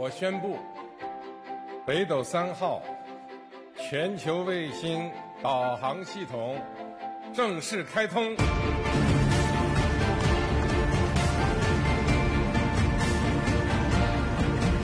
我宣布北斗三号全球卫星导航系统正式开通。